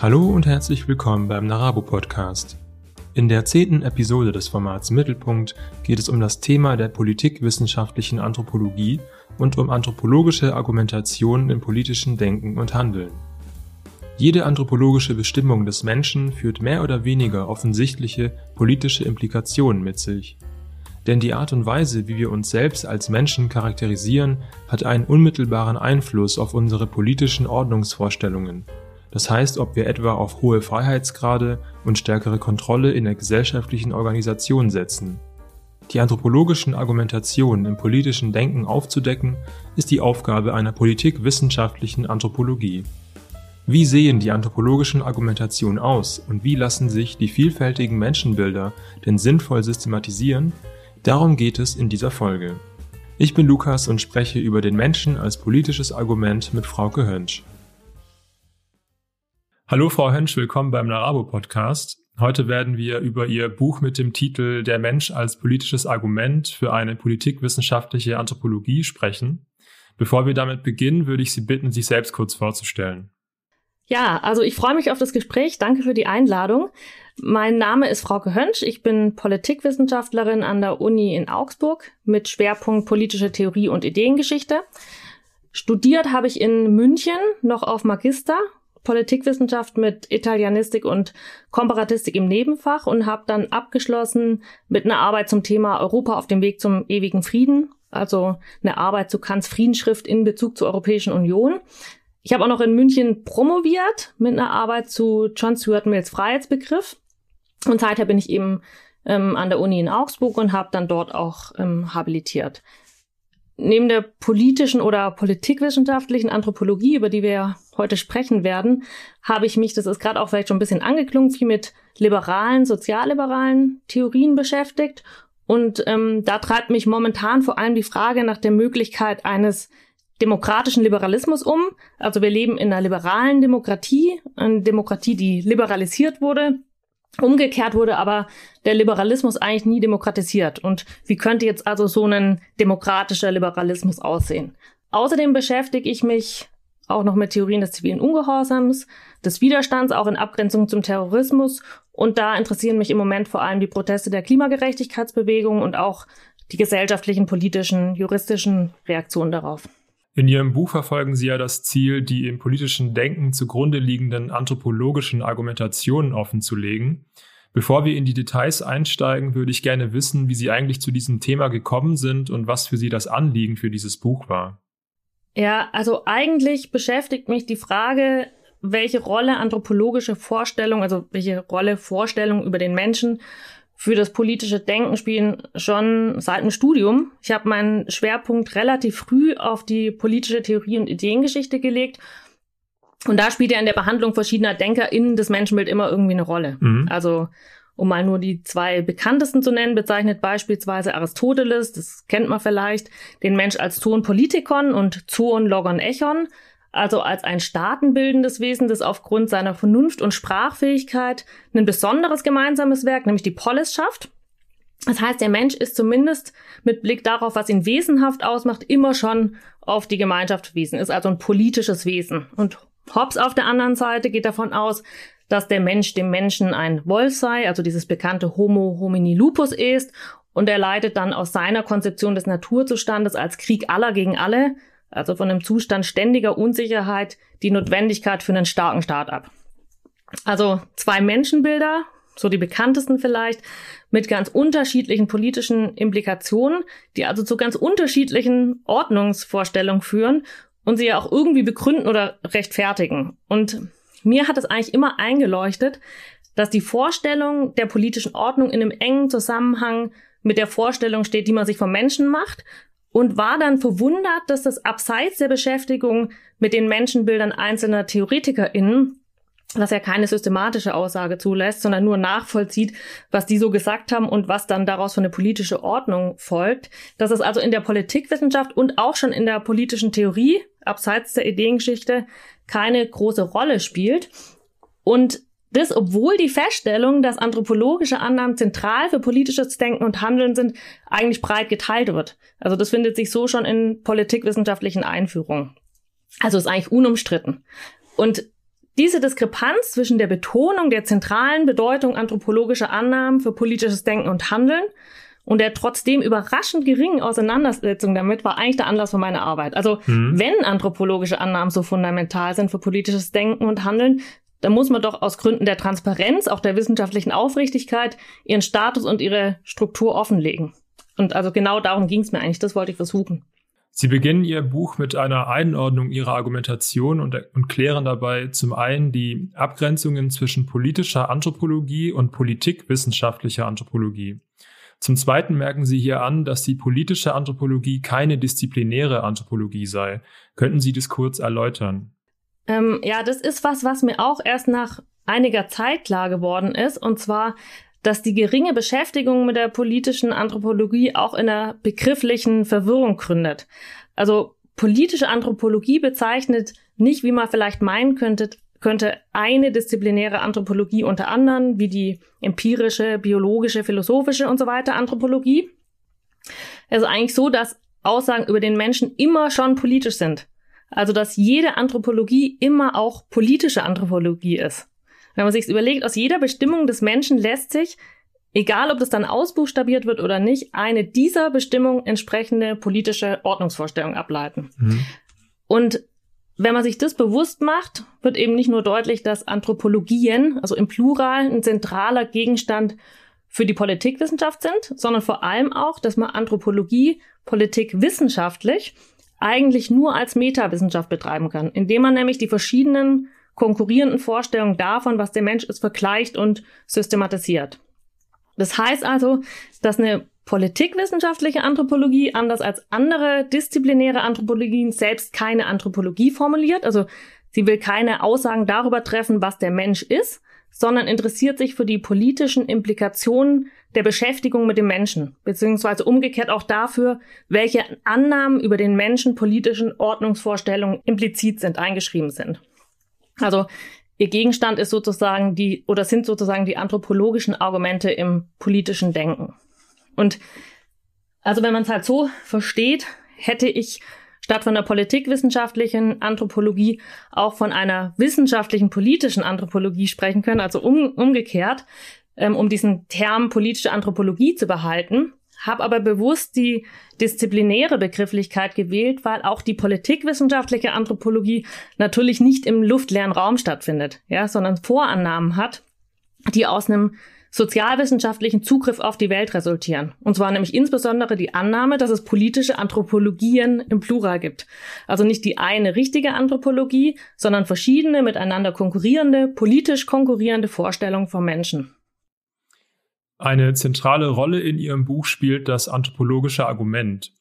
Hallo und herzlich willkommen beim Narabo Podcast. In der zehnten Episode des Formats Mittelpunkt geht es um das Thema der politikwissenschaftlichen Anthropologie und um anthropologische Argumentationen im politischen Denken und Handeln. Jede anthropologische Bestimmung des Menschen führt mehr oder weniger offensichtliche politische Implikationen mit sich. Denn die Art und Weise, wie wir uns selbst als Menschen charakterisieren, hat einen unmittelbaren Einfluss auf unsere politischen Ordnungsvorstellungen das heißt, ob wir etwa auf hohe Freiheitsgrade und stärkere Kontrolle in der gesellschaftlichen Organisation setzen. Die anthropologischen Argumentationen im politischen Denken aufzudecken, ist die Aufgabe einer politikwissenschaftlichen Anthropologie. Wie sehen die anthropologischen Argumentationen aus und wie lassen sich die vielfältigen Menschenbilder denn sinnvoll systematisieren? Darum geht es in dieser Folge. Ich bin Lukas und spreche über den Menschen als politisches Argument mit Frauke Hönsch. Hallo Frau Hönsch, willkommen beim Narabo Podcast. Heute werden wir über Ihr Buch mit dem Titel Der Mensch als politisches Argument für eine politikwissenschaftliche Anthropologie sprechen. Bevor wir damit beginnen, würde ich Sie bitten, sich selbst kurz vorzustellen. Ja, also ich freue mich auf das Gespräch. Danke für die Einladung. Mein Name ist Frauke Hönsch. Ich bin Politikwissenschaftlerin an der Uni in Augsburg mit Schwerpunkt politische Theorie und Ideengeschichte. Studiert habe ich in München noch auf Magister Politikwissenschaft mit Italianistik und Komparatistik im Nebenfach und habe dann abgeschlossen mit einer Arbeit zum Thema Europa auf dem Weg zum ewigen Frieden, also eine Arbeit zu Kants Friedensschrift in Bezug zur Europäischen Union. Ich habe auch noch in München promoviert mit einer Arbeit zu John Stuart Mills Freiheitsbegriff und seither bin ich eben ähm, an der Uni in Augsburg und habe dann dort auch ähm, habilitiert neben der politischen oder politikwissenschaftlichen Anthropologie, über die wir ja heute sprechen werden, habe ich mich, das ist gerade auch vielleicht schon ein bisschen angeklungen, viel mit liberalen, sozialliberalen Theorien beschäftigt. Und ähm, da treibt mich momentan vor allem die Frage nach der Möglichkeit eines demokratischen Liberalismus um. Also wir leben in einer liberalen Demokratie, eine Demokratie, die liberalisiert wurde, Umgekehrt wurde aber der Liberalismus eigentlich nie demokratisiert. Und wie könnte jetzt also so ein demokratischer Liberalismus aussehen? Außerdem beschäftige ich mich auch noch mit Theorien des zivilen Ungehorsams, des Widerstands, auch in Abgrenzung zum Terrorismus. Und da interessieren mich im Moment vor allem die Proteste der Klimagerechtigkeitsbewegung und auch die gesellschaftlichen, politischen, juristischen Reaktionen darauf. In Ihrem Buch verfolgen Sie ja das Ziel, die im politischen Denken zugrunde liegenden anthropologischen Argumentationen offenzulegen. Bevor wir in die Details einsteigen, würde ich gerne wissen, wie Sie eigentlich zu diesem Thema gekommen sind und was für Sie das Anliegen für dieses Buch war. Ja, also eigentlich beschäftigt mich die Frage, welche Rolle anthropologische Vorstellungen, also welche Rolle Vorstellungen über den Menschen für das politische Denken spielen schon seit dem Studium. Ich habe meinen Schwerpunkt relativ früh auf die politische Theorie und Ideengeschichte gelegt. Und da spielt ja in der Behandlung verschiedener DenkerInnen das Menschenbild immer irgendwie eine Rolle. Mhm. Also, um mal nur die zwei bekanntesten zu nennen, bezeichnet beispielsweise Aristoteles, das kennt man vielleicht, den Mensch als Zoon Politikon und Zoon Logon Echon also als ein staatenbildendes Wesen, das aufgrund seiner Vernunft und Sprachfähigkeit ein besonderes gemeinsames Werk, nämlich die Polis schafft. Das heißt, der Mensch ist zumindest mit Blick darauf, was ihn wesenhaft ausmacht, immer schon auf die Gemeinschaft wiesen, ist also ein politisches Wesen. Und Hobbes auf der anderen Seite geht davon aus, dass der Mensch dem Menschen ein Wolf sei, also dieses bekannte Homo homini lupus ist, und er leitet dann aus seiner Konzeption des Naturzustandes als Krieg aller gegen alle also von einem Zustand ständiger Unsicherheit, die Notwendigkeit für einen starken Staat ab. Also zwei Menschenbilder, so die bekanntesten vielleicht, mit ganz unterschiedlichen politischen Implikationen, die also zu ganz unterschiedlichen Ordnungsvorstellungen führen und sie ja auch irgendwie begründen oder rechtfertigen. Und mir hat es eigentlich immer eingeleuchtet, dass die Vorstellung der politischen Ordnung in einem engen Zusammenhang mit der Vorstellung steht, die man sich vom Menschen macht und war dann verwundert, dass das abseits der Beschäftigung mit den Menschenbildern einzelner TheoretikerInnen, was ja keine systematische Aussage zulässt, sondern nur nachvollzieht, was die so gesagt haben und was dann daraus für eine politische Ordnung folgt, dass es also in der Politikwissenschaft und auch schon in der politischen Theorie, abseits der Ideengeschichte, keine große Rolle spielt. Und das, obwohl die Feststellung, dass anthropologische Annahmen zentral für politisches Denken und Handeln sind, eigentlich breit geteilt wird. Also das findet sich so schon in politikwissenschaftlichen Einführungen. Also ist eigentlich unumstritten. Und diese Diskrepanz zwischen der Betonung der zentralen Bedeutung anthropologischer Annahmen für politisches Denken und Handeln und der trotzdem überraschend geringen Auseinandersetzung damit war eigentlich der Anlass für meine Arbeit. Also mhm. wenn anthropologische Annahmen so fundamental sind für politisches Denken und Handeln, dann muss man doch aus Gründen der Transparenz, auch der wissenschaftlichen Aufrichtigkeit, ihren Status und ihre Struktur offenlegen. Und also genau darum ging es mir eigentlich, das wollte ich versuchen. Sie beginnen Ihr Buch mit einer Einordnung Ihrer Argumentation und, und, klären dabei zum einen die Abgrenzungen zwischen politischer Anthropologie und politikwissenschaftlicher Anthropologie. Zum Zweiten merken Sie hier an, dass die politische Anthropologie keine disziplinäre Anthropologie sei. Könnten Sie das kurz erläutern? Ähm, ja, das ist was, was mir auch erst nach einiger Zeit klar geworden ist. Und zwar, dass die geringe Beschäftigung mit der politischen Anthropologie auch in einer begrifflichen Verwirrung gründet. Also politische Anthropologie bezeichnet nicht, wie man vielleicht meinen könnte, könnte eine disziplinäre Anthropologie unter anderem, wie die empirische, biologische, philosophische und so weiter Anthropologie. Es ist eigentlich so, dass Aussagen über den Menschen immer schon politisch sind. Also, dass jede Anthropologie immer auch politische Anthropologie ist. Wenn man sich überlegt, aus jeder Bestimmung des Menschen lässt sich, egal ob das dann ausbuchstabiert wird oder nicht, eine dieser Bestimmung entsprechende politische Ordnungsvorstellung ableiten. Mhm. Und wenn man sich das bewusst macht, wird eben nicht nur deutlich, dass Anthropologien, also im Plural, ein zentraler Gegenstand für die Politikwissenschaft sind, sondern vor allem auch, dass man Anthropologie politikwissenschaftlich eigentlich nur als Metawissenschaft betreiben kann, indem man nämlich die verschiedenen konkurrierenden Vorstellungen davon, was der Mensch ist, vergleicht und systematisiert. Das heißt also, dass eine politikwissenschaftliche Anthropologie, anders als andere disziplinäre Anthropologien, selbst keine Anthropologie formuliert. Also sie will keine Aussagen darüber treffen, was der Mensch ist, sondern interessiert sich für die politischen Implikationen der Beschäftigung mit dem Menschen, beziehungsweise umgekehrt auch dafür, welche Annahmen über den Menschen politischen Ordnungsvorstellungen implizit sind, eingeschrieben sind. Also ihr Gegenstand ist sozusagen die oder sind sozusagen die anthropologischen Argumente im politischen Denken. Und also wenn man es halt so versteht, hätte ich statt von der politikwissenschaftlichen Anthropologie auch von einer wissenschaftlichen politischen Anthropologie sprechen können, also um, umgekehrt, ähm, um diesen Term politische Anthropologie zu behalten, habe aber bewusst die disziplinäre Begrifflichkeit gewählt, weil auch die politikwissenschaftliche Anthropologie natürlich nicht im luftleeren Raum stattfindet, ja, sondern Vorannahmen hat, die aus einem sozialwissenschaftlichen Zugriff auf die Welt resultieren. Und zwar nämlich insbesondere die Annahme, dass es politische Anthropologien im Plural gibt. Also nicht die eine richtige Anthropologie, sondern verschiedene miteinander konkurrierende, politisch konkurrierende Vorstellungen von Menschen. Eine zentrale Rolle in Ihrem Buch spielt das anthropologische Argument.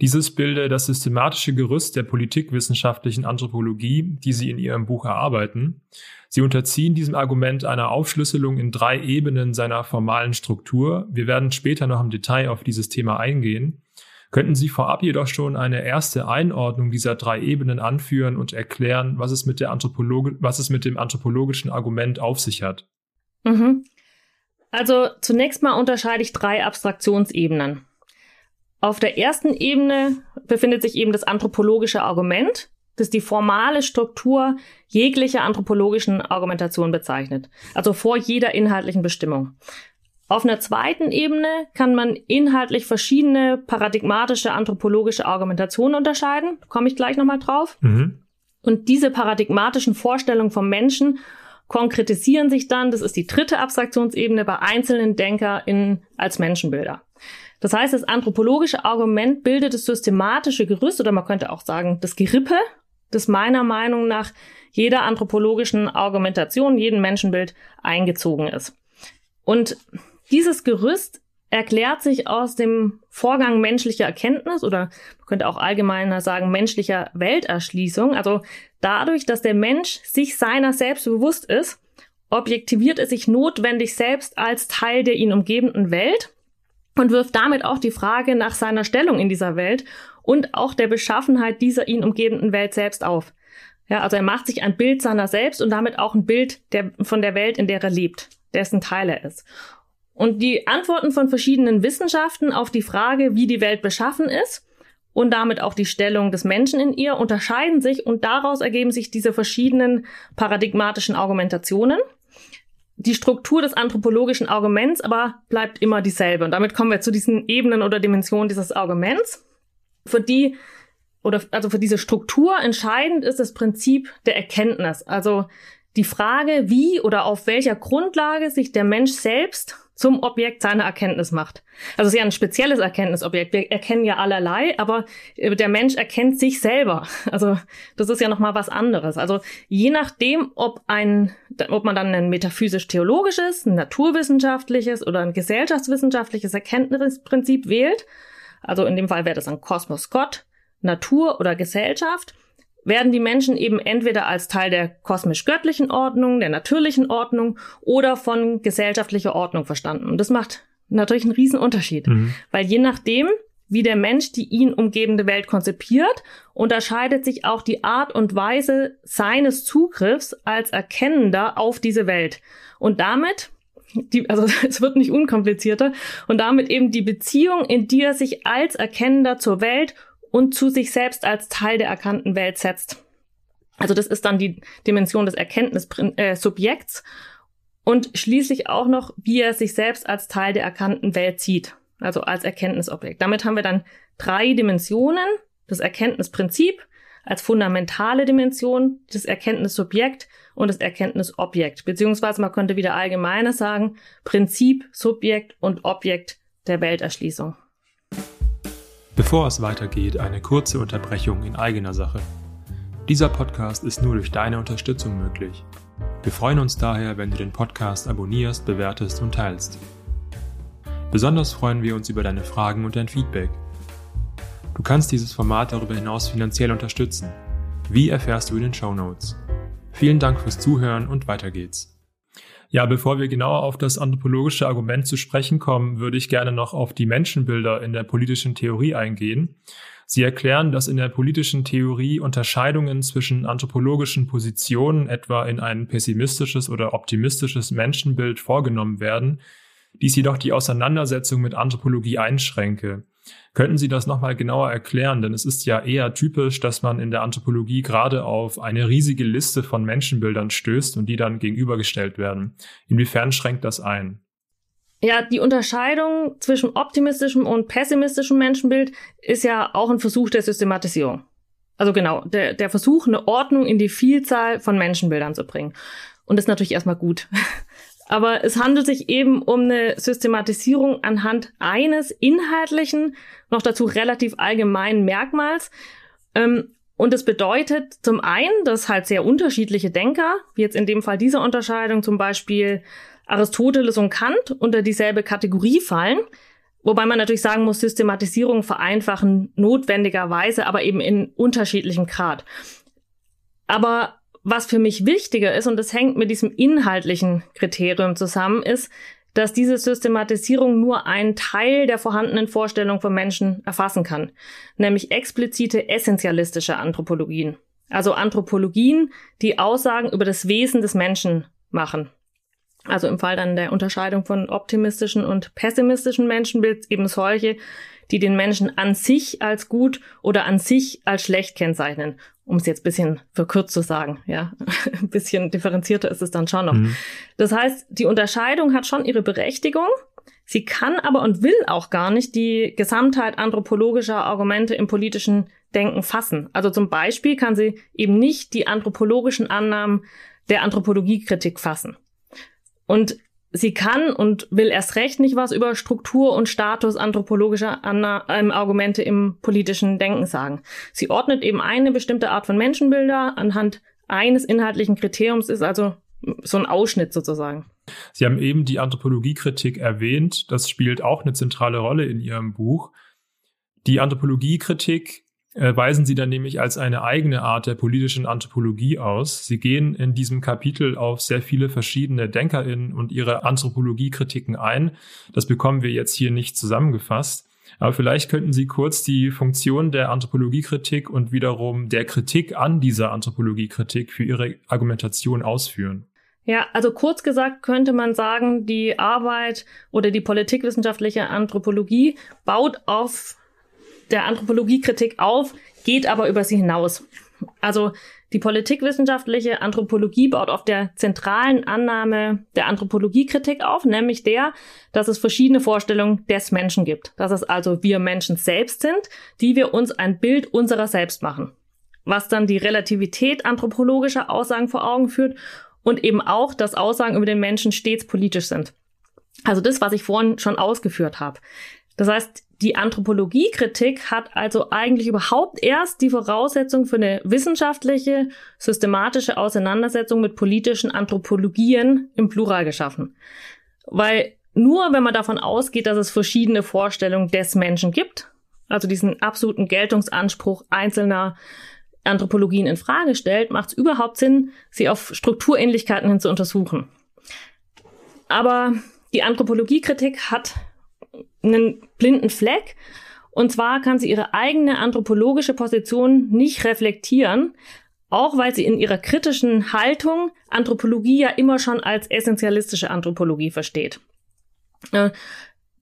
Dieses bilde das systematische Gerüst der politikwissenschaftlichen Anthropologie, die Sie in Ihrem Buch erarbeiten. Sie unterziehen diesem Argument einer Aufschlüsselung in drei Ebenen seiner formalen Struktur. Wir werden später noch im Detail auf dieses Thema eingehen. Könnten Sie vorab jedoch schon eine erste Einordnung dieser drei Ebenen anführen und erklären, was es mit, der Anthropologe was es mit dem anthropologischen Argument auf sich hat? Mhm. Also zunächst mal unterscheide ich drei Abstraktionsebenen. Auf der ersten Ebene befindet sich eben das anthropologische Argument, das die formale Struktur jeglicher anthropologischen Argumentation bezeichnet, also vor jeder inhaltlichen Bestimmung. Auf einer zweiten Ebene kann man inhaltlich verschiedene paradigmatische anthropologische Argumentationen unterscheiden, komme ich gleich nochmal drauf. Mhm. Und diese paradigmatischen Vorstellungen vom Menschen konkretisieren sich dann, das ist die dritte Abstraktionsebene, bei einzelnen DenkerInnen als Menschenbilder. Das heißt, das anthropologische Argument bildet das systematische Gerüst oder man könnte auch sagen, das Gerippe, das meiner Meinung nach jeder anthropologischen Argumentation, jedem Menschenbild eingezogen ist. Und dieses Gerüst erklärt sich aus dem Vorgang menschlicher Erkenntnis oder man könnte auch allgemeiner sagen menschlicher Welterschließung. Also dadurch, dass der Mensch sich seiner selbst bewusst ist, objektiviert er sich notwendig selbst als Teil der ihn umgebenden Welt und wirft damit auch die Frage nach seiner Stellung in dieser Welt und auch der Beschaffenheit dieser ihn umgebenden Welt selbst auf. Ja, also er macht sich ein Bild seiner selbst und damit auch ein Bild der, von der Welt, in der er lebt, dessen Teil er ist. Und die Antworten von verschiedenen Wissenschaften auf die Frage, wie die Welt beschaffen ist und damit auch die Stellung des Menschen in ihr unterscheiden sich und daraus ergeben sich diese verschiedenen paradigmatischen Argumentationen. Die Struktur des anthropologischen Arguments aber bleibt immer dieselbe. Und damit kommen wir zu diesen Ebenen oder Dimensionen dieses Arguments, für die oder also für diese Struktur entscheidend ist das Prinzip der Erkenntnis. Also die Frage, wie oder auf welcher Grundlage sich der Mensch selbst zum Objekt seiner Erkenntnis macht. Also es ist ja ein spezielles Erkenntnisobjekt. Wir erkennen ja allerlei, aber äh, der Mensch erkennt sich selber. Also das ist ja noch mal was anderes. Also je nachdem, ob ein, ob man dann ein metaphysisch-theologisches, ein naturwissenschaftliches oder ein gesellschaftswissenschaftliches Erkenntnisprinzip wählt, also in dem Fall wäre das ein Kosmos Gott, Natur oder Gesellschaft, werden die Menschen eben entweder als Teil der kosmisch-göttlichen Ordnung, der natürlichen Ordnung oder von gesellschaftlicher Ordnung verstanden. Und das macht natürlich einen riesen Unterschied, mhm. weil je nachdem, wie der Mensch die ihn umgebende Welt konzipiert, unterscheidet sich auch die Art und Weise seines Zugriffs als Erkennender auf diese Welt. Und damit, die, also es wird nicht unkomplizierter, und damit eben die Beziehung, in die er sich als Erkennender zur Welt und zu sich selbst als Teil der erkannten Welt setzt. Also das ist dann die Dimension des Erkenntnissubjekts äh, und schließlich auch noch, wie er sich selbst als Teil der erkannten Welt sieht, also als Erkenntnisobjekt. Damit haben wir dann drei Dimensionen, das Erkenntnisprinzip als fundamentale Dimension, das Erkenntnissubjekt und das Erkenntnisobjekt, beziehungsweise man könnte wieder allgemeiner sagen, Prinzip, Subjekt und Objekt der Welterschließung. Bevor es weitergeht, eine kurze Unterbrechung in eigener Sache. Dieser Podcast ist nur durch deine Unterstützung möglich. Wir freuen uns daher, wenn du den Podcast abonnierst, bewertest und teilst. Besonders freuen wir uns über deine Fragen und dein Feedback. Du kannst dieses Format darüber hinaus finanziell unterstützen. Wie erfährst du in den Show Notes? Vielen Dank fürs Zuhören und weiter geht's. Ja, bevor wir genauer auf das anthropologische Argument zu sprechen kommen, würde ich gerne noch auf die Menschenbilder in der politischen Theorie eingehen. Sie erklären, dass in der politischen Theorie Unterscheidungen zwischen anthropologischen Positionen etwa in ein pessimistisches oder optimistisches Menschenbild vorgenommen werden, dies jedoch die Auseinandersetzung mit Anthropologie einschränke. Könnten Sie das nochmal genauer erklären? Denn es ist ja eher typisch, dass man in der Anthropologie gerade auf eine riesige Liste von Menschenbildern stößt und die dann gegenübergestellt werden. Inwiefern schränkt das ein? Ja, die Unterscheidung zwischen optimistischem und pessimistischem Menschenbild ist ja auch ein Versuch der Systematisierung. Also genau, der, der Versuch, eine Ordnung in die Vielzahl von Menschenbildern zu bringen. Und das ist natürlich erstmal gut. Aber es handelt sich eben um eine Systematisierung anhand eines inhaltlichen, noch dazu relativ allgemeinen Merkmals. Ähm, und es bedeutet zum einen, dass halt sehr unterschiedliche Denker, wie jetzt in dem Fall dieser Unterscheidung zum Beispiel Aristoteles und Kant, unter dieselbe Kategorie fallen. Wobei man natürlich sagen muss, Systematisierung vereinfachen notwendigerweise, aber eben in unterschiedlichem Grad. Aber was für mich wichtiger ist, und das hängt mit diesem inhaltlichen Kriterium zusammen, ist, dass diese Systematisierung nur einen Teil der vorhandenen Vorstellung von Menschen erfassen kann, nämlich explizite essentialistische Anthropologien. Also Anthropologien, die Aussagen über das Wesen des Menschen machen. Also im Fall dann der Unterscheidung von optimistischen und pessimistischen Menschenbild eben solche, die den Menschen an sich als gut oder an sich als schlecht kennzeichnen um es jetzt bisschen verkürzt zu sagen, ja, ein bisschen differenzierter ist es dann schon noch. Mhm. Das heißt, die Unterscheidung hat schon ihre Berechtigung. Sie kann aber und will auch gar nicht die Gesamtheit anthropologischer Argumente im politischen Denken fassen. Also zum Beispiel kann sie eben nicht die anthropologischen Annahmen der Anthropologiekritik fassen. Und sie kann und will erst recht nicht was über Struktur und Status anthropologischer ähm, Argumente im politischen Denken sagen. Sie ordnet eben eine bestimmte Art von Menschenbilder anhand eines inhaltlichen Kriteriums, ist also so ein Ausschnitt sozusagen. Sie haben eben die Anthropologiekritik erwähnt. Das spielt auch eine zentrale Rolle in Ihrem Buch. Die Anthropologiekritik weisen sie dann nämlich als eine eigene Art der politischen Anthropologie aus. Sie gehen in diesem Kapitel auf sehr viele verschiedene DenkerInnen und ihre Anthropologiekritiken ein. Das bekommen wir jetzt hier nicht zusammengefasst. Aber vielleicht könnten Sie kurz die Funktion der Anthropologiekritik und wiederum der Kritik an dieser Anthropologiekritik für Ihre Argumentation ausführen. Ja, also kurz gesagt könnte man sagen, die Arbeit oder die politikwissenschaftliche Anthropologie baut auf der Anthropologiekritik auf, geht aber über sie hinaus. Also die politikwissenschaftliche Anthropologie baut auf der zentralen Annahme der Anthropologiekritik auf, nämlich der, dass es verschiedene Vorstellungen des Menschen gibt. Dass es also wir Menschen selbst sind, die wir uns ein Bild unserer selbst machen. Was dann die Relativität anthropologischer Aussagen vor Augen führt und eben auch, dass Aussagen über den Menschen stets politisch sind. Also das, was ich vorhin schon ausgeführt habe. Das heißt, die Anthropologiekritik hat also eigentlich überhaupt erst die Voraussetzung für eine wissenschaftliche, systematische Auseinandersetzung mit politischen Anthropologien im Plural geschaffen. Weil nur wenn man davon ausgeht, dass es verschiedene Vorstellungen des Menschen gibt, also diesen absoluten Geltungsanspruch einzelner Anthropologien in Frage stellt, macht es überhaupt Sinn, sie auf Strukturähnlichkeiten hin zu untersuchen. Aber die Anthropologiekritik hat einen blinden Fleck. Und zwar kann sie ihre eigene anthropologische Position nicht reflektieren, auch weil sie in ihrer kritischen Haltung Anthropologie ja immer schon als essentialistische Anthropologie versteht. Äh,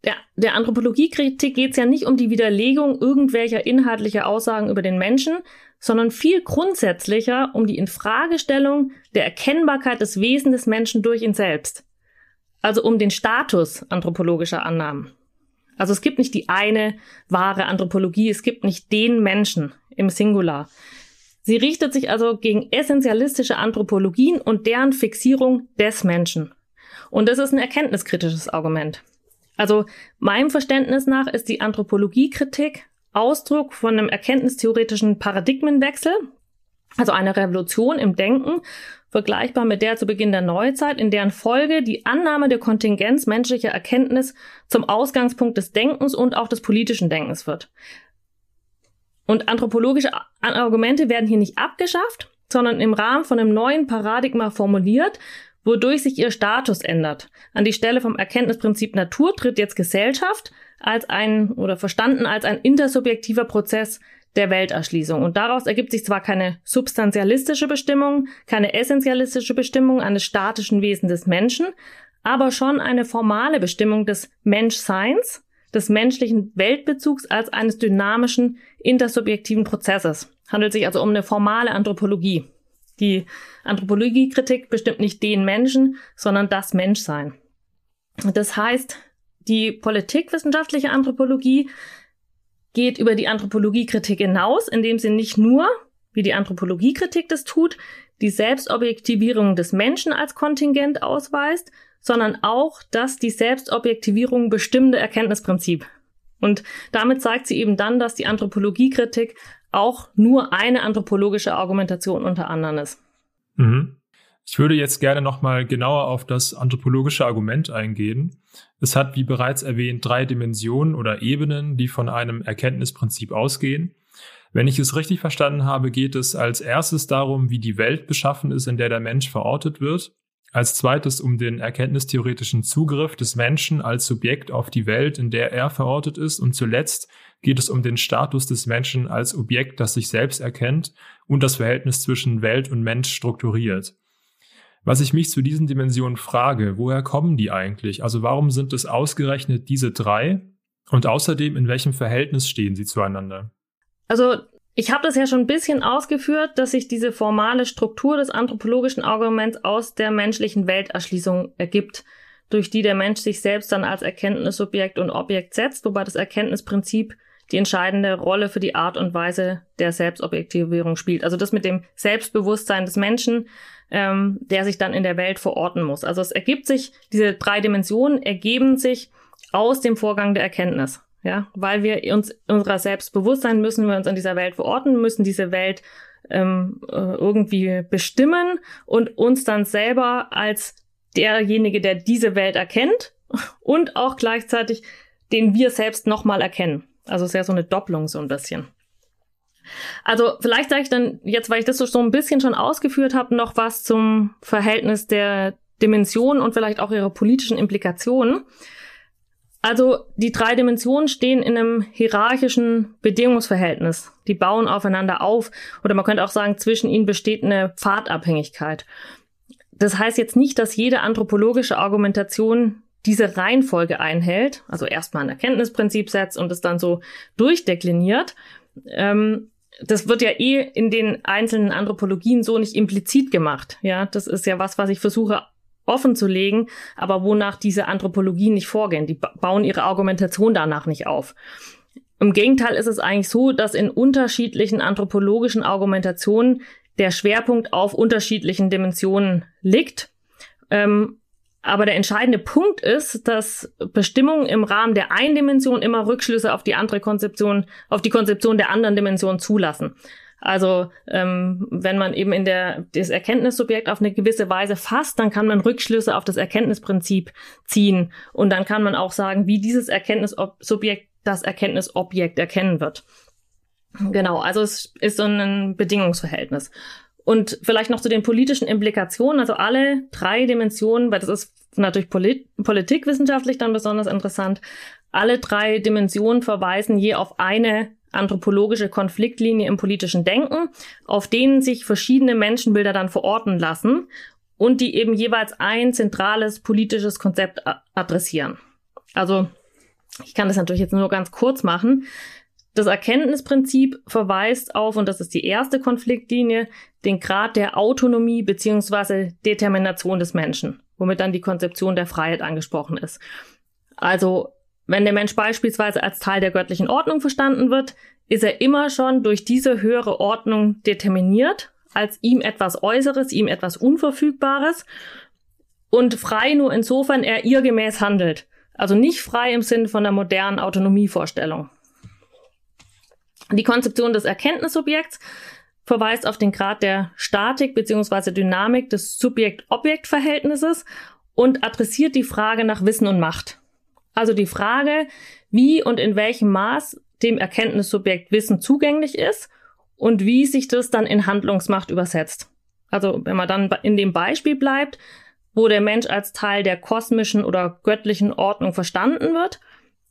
der, der Anthropologiekritik geht es ja nicht um die Widerlegung irgendwelcher inhaltlicher Aussagen über den Menschen, sondern viel grundsätzlicher um die Infragestellung der Erkennbarkeit des Wesens des Menschen durch ihn selbst. Also um den Status anthropologischer Annahmen. Also es gibt nicht die eine wahre Anthropologie, es gibt nicht den Menschen im Singular. Sie richtet sich also gegen essentialistische Anthropologien und deren Fixierung des Menschen. Und das ist ein erkenntniskritisches Argument. Also meinem Verständnis nach ist die Anthropologiekritik Ausdruck von einem erkenntnistheoretischen Paradigmenwechsel, also eine Revolution im Denken vergleichbar mit der zu Beginn der Neuzeit, in deren Folge die Annahme der Kontingenz menschlicher Erkenntnis zum Ausgangspunkt des Denkens und auch des politischen Denkens wird. Und anthropologische Argumente werden hier nicht abgeschafft, sondern im Rahmen von einem neuen Paradigma formuliert, wodurch sich ihr Status ändert. An die Stelle vom Erkenntnisprinzip Natur tritt jetzt Gesellschaft als ein oder verstanden als ein intersubjektiver Prozess, der Welterschließung. Und daraus ergibt sich zwar keine substantialistische Bestimmung, keine essentialistische Bestimmung eines statischen Wesens des Menschen, aber schon eine formale Bestimmung des Menschseins, des menschlichen Weltbezugs als eines dynamischen, intersubjektiven Prozesses. Handelt sich also um eine formale Anthropologie. Die Anthropologiekritik bestimmt nicht den Menschen, sondern das Menschsein. Das heißt, die politikwissenschaftliche Anthropologie geht über die Anthropologiekritik hinaus, indem sie nicht nur, wie die Anthropologiekritik das tut, die Selbstobjektivierung des Menschen als Kontingent ausweist, sondern auch das die Selbstobjektivierung bestimmende Erkenntnisprinzip. Und damit zeigt sie eben dann, dass die Anthropologiekritik auch nur eine anthropologische Argumentation unter anderem ist. Mhm. Ich würde jetzt gerne nochmal genauer auf das anthropologische Argument eingehen. Es hat, wie bereits erwähnt, drei Dimensionen oder Ebenen, die von einem Erkenntnisprinzip ausgehen. Wenn ich es richtig verstanden habe, geht es als erstes darum, wie die Welt beschaffen ist, in der der Mensch verortet wird. Als zweites um den erkenntnistheoretischen Zugriff des Menschen als Subjekt auf die Welt, in der er verortet ist. Und zuletzt geht es um den Status des Menschen als Objekt, das sich selbst erkennt und das Verhältnis zwischen Welt und Mensch strukturiert. Was ich mich zu diesen Dimensionen frage, woher kommen die eigentlich? Also warum sind es ausgerechnet diese drei? Und außerdem, in welchem Verhältnis stehen sie zueinander? Also ich habe das ja schon ein bisschen ausgeführt, dass sich diese formale Struktur des anthropologischen Arguments aus der menschlichen Welterschließung ergibt, durch die der Mensch sich selbst dann als Erkenntnissubjekt und Objekt setzt, wobei das Erkenntnisprinzip die entscheidende Rolle für die Art und Weise der Selbstobjektivierung spielt. Also das mit dem Selbstbewusstsein des Menschen, ähm, der sich dann in der Welt verorten muss. Also es ergibt sich, diese drei Dimensionen ergeben sich aus dem Vorgang der Erkenntnis. Ja, weil wir uns unserer selbst bewusst sein müssen, wir uns in dieser Welt verorten, müssen diese Welt ähm, äh, irgendwie bestimmen und uns dann selber als derjenige, der diese Welt erkennt und auch gleichzeitig den wir selbst nochmal erkennen. Also ist ja so eine Doppelung so ein bisschen. Also vielleicht sage ich dann jetzt, weil ich das so ein bisschen schon ausgeführt habe, noch was zum Verhältnis der Dimensionen und vielleicht auch ihrer politischen Implikationen. Also die drei Dimensionen stehen in einem hierarchischen Bedingungsverhältnis. Die bauen aufeinander auf oder man könnte auch sagen, zwischen ihnen besteht eine Pfadabhängigkeit. Das heißt jetzt nicht, dass jede anthropologische Argumentation diese Reihenfolge einhält, also erstmal ein Erkenntnisprinzip setzt und es dann so durchdekliniert, ähm, das wird ja eh in den einzelnen Anthropologien so nicht implizit gemacht. Ja, das ist ja was, was ich versuche offen zu legen, aber wonach diese Anthropologien nicht vorgehen. Die bauen ihre Argumentation danach nicht auf. Im Gegenteil ist es eigentlich so, dass in unterschiedlichen anthropologischen Argumentationen der Schwerpunkt auf unterschiedlichen Dimensionen liegt. Ähm, aber der entscheidende Punkt ist, dass Bestimmungen im Rahmen der einen Dimension immer Rückschlüsse auf die andere Konzeption, auf die Konzeption der anderen Dimension zulassen. Also ähm, wenn man eben in der das Erkenntnissubjekt auf eine gewisse Weise fasst, dann kann man Rückschlüsse auf das Erkenntnisprinzip ziehen und dann kann man auch sagen, wie dieses Erkenntnissubjekt das Erkenntnisobjekt erkennen wird. Genau, also es ist so ein Bedingungsverhältnis. Und vielleicht noch zu den politischen Implikationen, also alle drei Dimensionen, weil das ist natürlich Polit politikwissenschaftlich dann besonders interessant, alle drei Dimensionen verweisen je auf eine anthropologische Konfliktlinie im politischen Denken, auf denen sich verschiedene Menschenbilder dann verorten lassen und die eben jeweils ein zentrales politisches Konzept adressieren. Also ich kann das natürlich jetzt nur ganz kurz machen. Das Erkenntnisprinzip verweist auf, und das ist die erste Konfliktlinie, den Grad der Autonomie beziehungsweise Determination des Menschen, womit dann die Konzeption der Freiheit angesprochen ist. Also, wenn der Mensch beispielsweise als Teil der göttlichen Ordnung verstanden wird, ist er immer schon durch diese höhere Ordnung determiniert, als ihm etwas Äußeres, ihm etwas Unverfügbares und frei nur insofern er ihr gemäß handelt. Also nicht frei im Sinn von der modernen Autonomievorstellung. Die Konzeption des Erkenntnissubjekts verweist auf den Grad der Statik bzw. Dynamik des Subjekt-Objekt-Verhältnisses und adressiert die Frage nach Wissen und Macht. Also die Frage, wie und in welchem Maß dem Erkenntnissubjekt Wissen zugänglich ist und wie sich das dann in Handlungsmacht übersetzt. Also wenn man dann in dem Beispiel bleibt, wo der Mensch als Teil der kosmischen oder göttlichen Ordnung verstanden wird,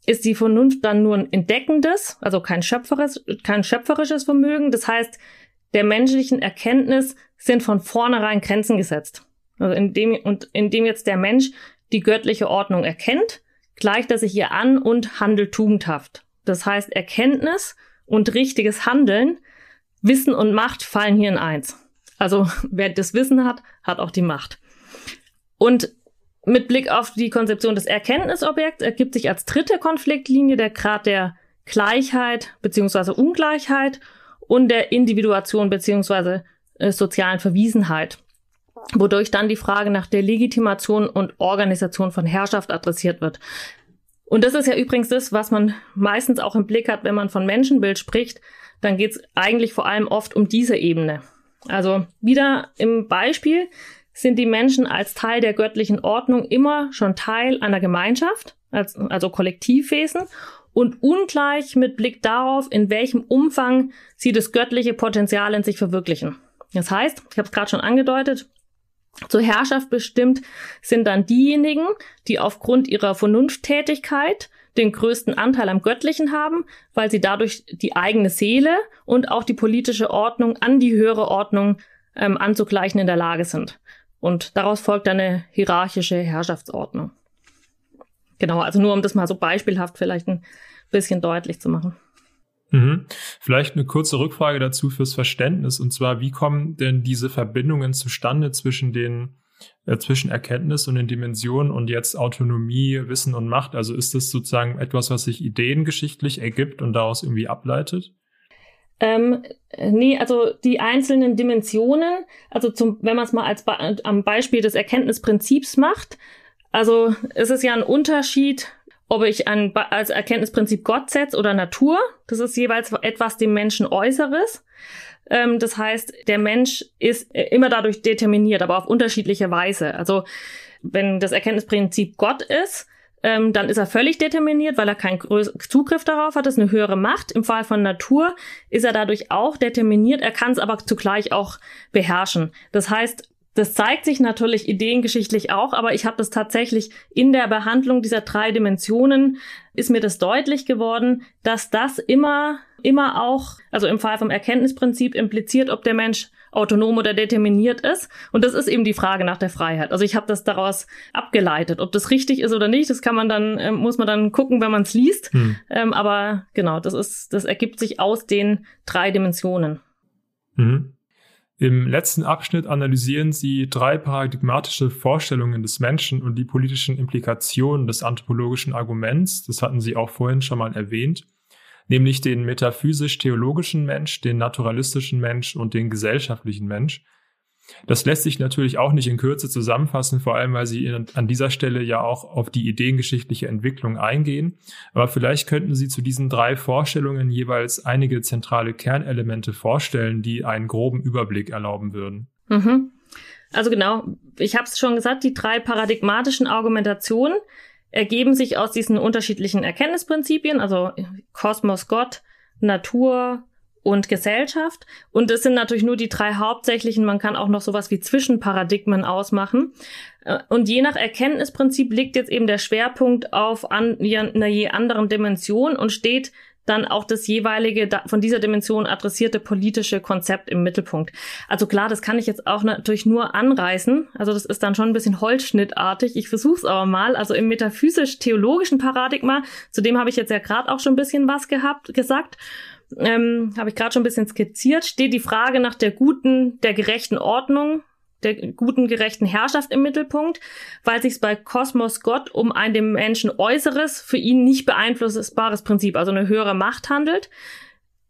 ist die Vernunft dann nur ein entdeckendes, also kein schöpferisches, kein schöpferisches Vermögen. Das heißt, der menschlichen Erkenntnis sind von vornherein Grenzen gesetzt. Also indem, und indem jetzt der Mensch die göttliche Ordnung erkennt, gleicht er sich ihr an und handelt tugendhaft. Das heißt, Erkenntnis und richtiges Handeln, Wissen und Macht fallen hier in eins. Also wer das Wissen hat, hat auch die Macht. Und mit Blick auf die Konzeption des Erkenntnisobjekts ergibt sich als dritte Konfliktlinie der Grad der Gleichheit bzw. Ungleichheit und der Individuation bzw. Äh, sozialen Verwiesenheit, wodurch dann die Frage nach der Legitimation und Organisation von Herrschaft adressiert wird. Und das ist ja übrigens das, was man meistens auch im Blick hat, wenn man von Menschenbild spricht, dann geht es eigentlich vor allem oft um diese Ebene. Also wieder im Beispiel, sind die Menschen als Teil der göttlichen Ordnung immer schon Teil einer Gemeinschaft, als, also Kollektivwesen, und ungleich mit Blick darauf, in welchem Umfang sie das göttliche Potenzial in sich verwirklichen. Das heißt, ich habe es gerade schon angedeutet, zur Herrschaft bestimmt sind dann diejenigen, die aufgrund ihrer Vernunfttätigkeit den größten Anteil am Göttlichen haben, weil sie dadurch die eigene Seele und auch die politische Ordnung an die höhere Ordnung ähm, anzugleichen in der Lage sind. Und daraus folgt eine hierarchische Herrschaftsordnung. Genau, also nur um das mal so beispielhaft vielleicht ein bisschen deutlich zu machen. Mhm. Vielleicht eine kurze Rückfrage dazu fürs Verständnis. Und zwar, wie kommen denn diese Verbindungen zustande zwischen den äh, zwischen Erkenntnis und den Dimensionen und jetzt Autonomie, Wissen und Macht? Also ist das sozusagen etwas, was sich ideengeschichtlich ergibt und daraus irgendwie ableitet? Ähm, nee, also die einzelnen Dimensionen, also zum, wenn man es mal als am Beispiel des Erkenntnisprinzips macht, also es ist ja ein Unterschied, ob ich ein, als Erkenntnisprinzip Gott setze oder Natur. Das ist jeweils etwas dem Menschen Äußeres. Ähm, das heißt, der Mensch ist immer dadurch determiniert, aber auf unterschiedliche Weise. Also wenn das Erkenntnisprinzip Gott ist, ähm, dann ist er völlig determiniert, weil er keinen Zugriff darauf hat. Das ist eine höhere Macht. Im Fall von Natur ist er dadurch auch determiniert. Er kann es aber zugleich auch beherrschen. Das heißt, das zeigt sich natürlich ideengeschichtlich auch, aber ich habe das tatsächlich in der Behandlung dieser drei Dimensionen ist mir das deutlich geworden, dass das immer immer auch, also im Fall vom Erkenntnisprinzip impliziert, ob der Mensch autonom oder determiniert ist. Und das ist eben die Frage nach der Freiheit. Also ich habe das daraus abgeleitet. Ob das richtig ist oder nicht, das kann man dann, äh, muss man dann gucken, wenn man es liest. Hm. Ähm, aber genau, das ist, das ergibt sich aus den drei Dimensionen. Mhm. Im letzten Abschnitt analysieren Sie drei paradigmatische Vorstellungen des Menschen und die politischen Implikationen des anthropologischen Arguments. Das hatten Sie auch vorhin schon mal erwähnt nämlich den metaphysisch-theologischen Mensch, den naturalistischen Mensch und den gesellschaftlichen Mensch. Das lässt sich natürlich auch nicht in Kürze zusammenfassen, vor allem weil Sie an dieser Stelle ja auch auf die ideengeschichtliche Entwicklung eingehen. Aber vielleicht könnten Sie zu diesen drei Vorstellungen jeweils einige zentrale Kernelemente vorstellen, die einen groben Überblick erlauben würden. Mhm. Also genau, ich habe es schon gesagt, die drei paradigmatischen Argumentationen ergeben sich aus diesen unterschiedlichen Erkenntnisprinzipien, also Kosmos, Gott, Natur und Gesellschaft. Und es sind natürlich nur die drei hauptsächlichen, man kann auch noch sowas wie Zwischenparadigmen ausmachen. Äh, und je nach Erkenntnisprinzip liegt jetzt eben der Schwerpunkt auf an, einer je anderen Dimension und steht dann auch das jeweilige von dieser Dimension adressierte politische Konzept im Mittelpunkt. Also klar, das kann ich jetzt auch natürlich nur anreißen. Also das ist dann schon ein bisschen holzschnittartig. Ich versuche es aber mal. Also im metaphysisch-theologischen Paradigma, zu dem habe ich jetzt ja gerade auch schon ein bisschen was gehabt, gesagt, ähm, habe ich gerade schon ein bisschen skizziert, steht die Frage nach der guten, der gerechten Ordnung der guten, gerechten Herrschaft im Mittelpunkt, weil sich bei Kosmos Gott um ein dem Menschen äußeres, für ihn nicht beeinflussbares Prinzip, also eine höhere Macht handelt.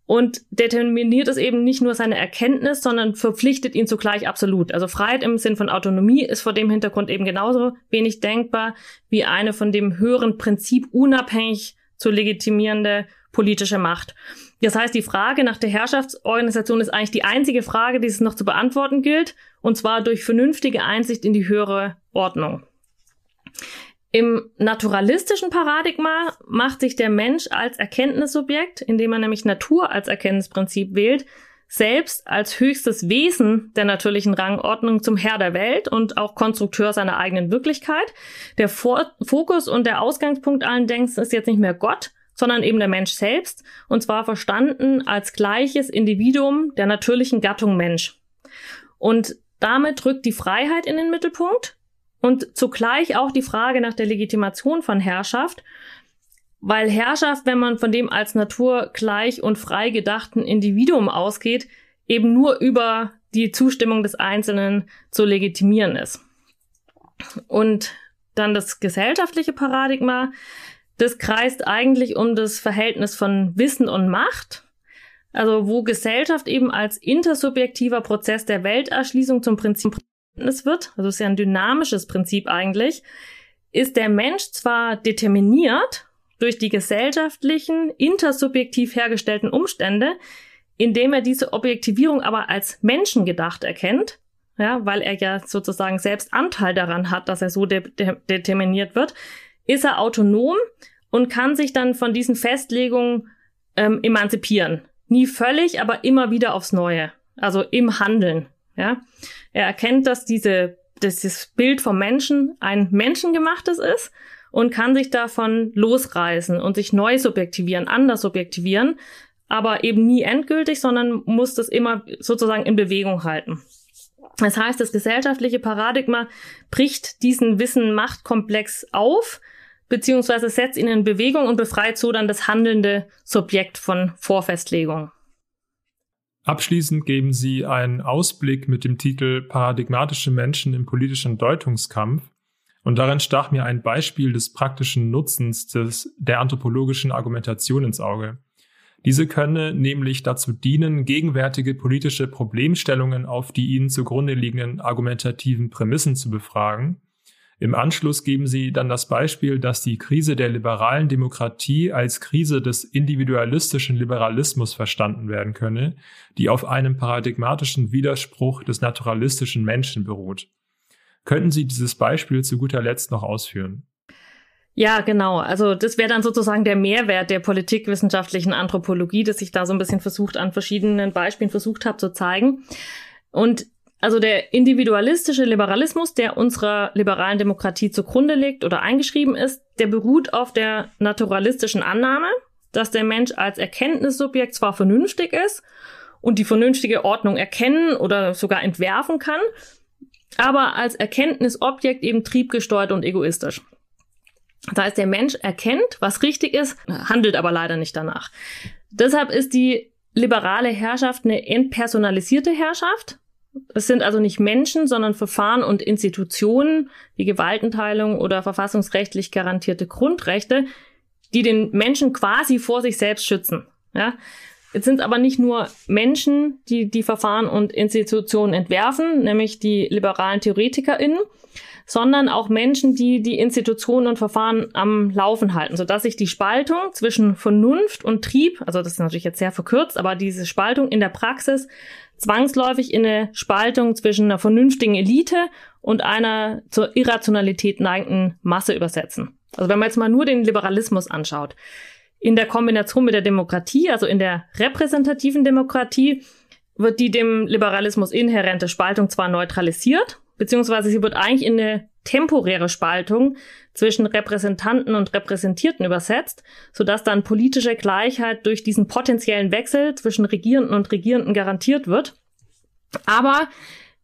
Und determiniert es eben nicht nur seine Erkenntnis, sondern verpflichtet ihn zugleich absolut. Also Freiheit im Sinn von Autonomie ist vor dem Hintergrund eben genauso wenig denkbar wie eine von dem höheren Prinzip unabhängig zu legitimierende politische Macht. Das heißt, die Frage nach der Herrschaftsorganisation ist eigentlich die einzige Frage, die es noch zu beantworten gilt, und zwar durch vernünftige Einsicht in die höhere Ordnung. Im naturalistischen Paradigma macht sich der Mensch als Erkenntnissubjekt, indem er nämlich Natur als Erkenntnisprinzip wählt, selbst als höchstes Wesen der natürlichen Rangordnung zum Herr der Welt und auch Konstrukteur seiner eigenen Wirklichkeit. Der Fokus und der Ausgangspunkt allen Denkens ist jetzt nicht mehr Gott, sondern eben der Mensch selbst, und zwar verstanden als gleiches Individuum der natürlichen Gattung Mensch. Und damit rückt die Freiheit in den Mittelpunkt und zugleich auch die Frage nach der Legitimation von Herrschaft, weil Herrschaft, wenn man von dem als Natur gleich und frei gedachten Individuum ausgeht, eben nur über die Zustimmung des Einzelnen zu legitimieren ist. Und dann das gesellschaftliche Paradigma, das kreist eigentlich um das Verhältnis von Wissen und Macht. Also wo Gesellschaft eben als intersubjektiver Prozess der Welterschließung zum Prinzip wird, also ist ja ein dynamisches Prinzip eigentlich, ist der Mensch zwar determiniert durch die gesellschaftlichen, intersubjektiv hergestellten Umstände, indem er diese Objektivierung aber als menschengedacht erkennt, ja, weil er ja sozusagen selbst Anteil daran hat, dass er so de de determiniert wird, ist er autonom und kann sich dann von diesen Festlegungen ähm, emanzipieren. Nie völlig, aber immer wieder aufs Neue. Also im Handeln. Ja, er erkennt, dass diese dieses Bild vom Menschen ein menschengemachtes ist und kann sich davon losreißen und sich neu subjektivieren, anders subjektivieren, aber eben nie endgültig, sondern muss das immer sozusagen in Bewegung halten. Das heißt, das gesellschaftliche Paradigma bricht diesen Wissen-Macht-Komplex auf, beziehungsweise setzt ihn in Bewegung und befreit so dann das handelnde Subjekt von Vorfestlegung. Abschließend geben Sie einen Ausblick mit dem Titel Paradigmatische Menschen im politischen Deutungskampf. Und darin stach mir ein Beispiel des praktischen Nutzens des, der anthropologischen Argumentation ins Auge. Diese könne nämlich dazu dienen, gegenwärtige politische Problemstellungen auf die ihnen zugrunde liegenden argumentativen Prämissen zu befragen im Anschluss geben sie dann das Beispiel, dass die Krise der liberalen Demokratie als Krise des individualistischen Liberalismus verstanden werden könne, die auf einem paradigmatischen Widerspruch des naturalistischen Menschen beruht. Könnten Sie dieses Beispiel zu guter Letzt noch ausführen? Ja, genau. Also das wäre dann sozusagen der Mehrwert der politikwissenschaftlichen Anthropologie, dass ich da so ein bisschen versucht an verschiedenen Beispielen versucht habe zu zeigen. Und also der individualistische Liberalismus, der unserer liberalen Demokratie zugrunde liegt oder eingeschrieben ist, der beruht auf der naturalistischen Annahme, dass der Mensch als Erkenntnissubjekt zwar vernünftig ist und die vernünftige Ordnung erkennen oder sogar entwerfen kann, aber als Erkenntnisobjekt eben triebgesteuert und egoistisch. Das heißt, der Mensch erkennt, was richtig ist, handelt aber leider nicht danach. Deshalb ist die liberale Herrschaft eine entpersonalisierte Herrschaft. Es sind also nicht Menschen, sondern Verfahren und Institutionen wie Gewaltenteilung oder verfassungsrechtlich garantierte Grundrechte, die den Menschen quasi vor sich selbst schützen. Ja? Jetzt sind aber nicht nur Menschen, die die Verfahren und Institutionen entwerfen, nämlich die liberalen TheoretikerInnen, sondern auch Menschen, die die Institutionen und Verfahren am Laufen halten, sodass sich die Spaltung zwischen Vernunft und Trieb, also das ist natürlich jetzt sehr verkürzt, aber diese Spaltung in der Praxis zwangsläufig in eine Spaltung zwischen einer vernünftigen Elite und einer zur Irrationalität neigenden Masse übersetzen. Also wenn man jetzt mal nur den Liberalismus anschaut, in der Kombination mit der Demokratie, also in der repräsentativen Demokratie, wird die dem Liberalismus inhärente Spaltung zwar neutralisiert, beziehungsweise sie wird eigentlich in eine temporäre Spaltung zwischen Repräsentanten und Repräsentierten übersetzt, sodass dann politische Gleichheit durch diesen potenziellen Wechsel zwischen Regierenden und Regierenden garantiert wird. Aber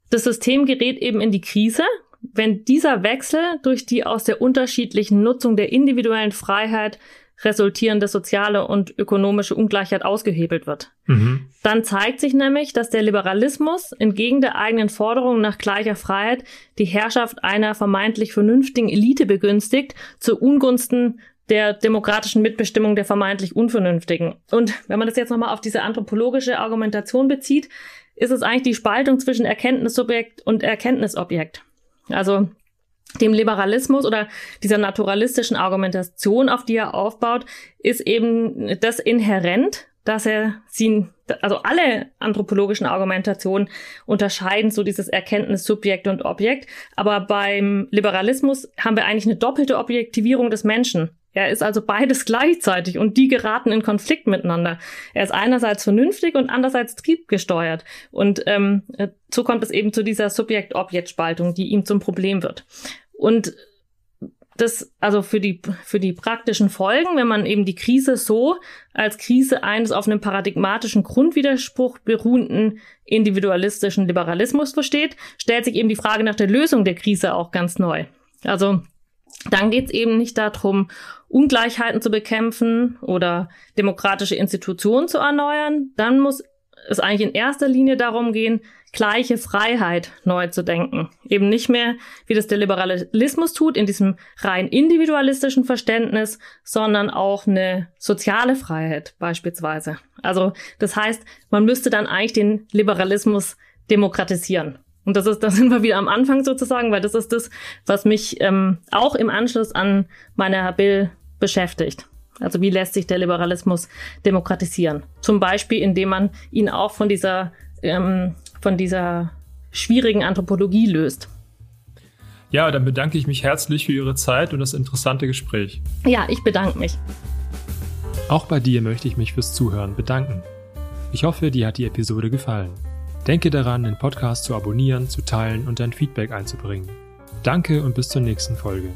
das System gerät eben in die Krise, wenn dieser Wechsel durch die aus der unterschiedlichen Nutzung der individuellen Freiheit resultierende soziale und ökonomische Ungleichheit ausgehebelt wird. Mhm. Dann zeigt sich nämlich, dass der Liberalismus entgegen der eigenen Forderung nach gleicher Freiheit die Herrschaft einer vermeintlich vernünftigen Elite begünstigt, zu Ungunsten der demokratischen Mitbestimmung der vermeintlich Unvernünftigen. Und wenn man das jetzt nochmal auf diese anthropologische Argumentation bezieht, ist es eigentlich die Spaltung zwischen Erkenntnissubjekt und Erkenntnisobjekt. Also dem Liberalismus oder dieser naturalistischen Argumentation, auf die er aufbaut, ist eben das inhärent, dass er sie, also alle anthropologischen Argumentationen unterscheiden so dieses Erkenntnis Subjekt und Objekt. Aber beim Liberalismus haben wir eigentlich eine doppelte Objektivierung des Menschen. Er ist also beides gleichzeitig und die geraten in Konflikt miteinander. Er ist einerseits vernünftig und andererseits triebgesteuert. Und ähm, so kommt es eben zu dieser Subjekt-Objekt-Spaltung, die ihm zum Problem wird. Und das, also für die, für die praktischen Folgen, wenn man eben die Krise so als Krise eines auf einem paradigmatischen Grundwiderspruch beruhenden individualistischen Liberalismus versteht, stellt sich eben die Frage nach der Lösung der Krise auch ganz neu. Also dann geht es eben nicht darum, Ungleichheiten zu bekämpfen oder demokratische Institutionen zu erneuern. Dann muss es eigentlich in erster Linie darum gehen, gleiche Freiheit neu zu denken. Eben nicht mehr, wie das der Liberalismus tut, in diesem rein individualistischen Verständnis, sondern auch eine soziale Freiheit beispielsweise. Also das heißt, man müsste dann eigentlich den Liberalismus demokratisieren. Und das ist, da sind wir wieder am Anfang sozusagen, weil das ist das, was mich ähm, auch im Anschluss an meiner Bill beschäftigt. Also wie lässt sich der Liberalismus demokratisieren? Zum Beispiel, indem man ihn auch von dieser, ähm, von dieser schwierigen Anthropologie löst. Ja, dann bedanke ich mich herzlich für Ihre Zeit und das interessante Gespräch. Ja, ich bedanke mich. Auch bei dir möchte ich mich fürs Zuhören bedanken. Ich hoffe, dir hat die Episode gefallen. Denke daran, den Podcast zu abonnieren, zu teilen und dein Feedback einzubringen. Danke und bis zur nächsten Folge.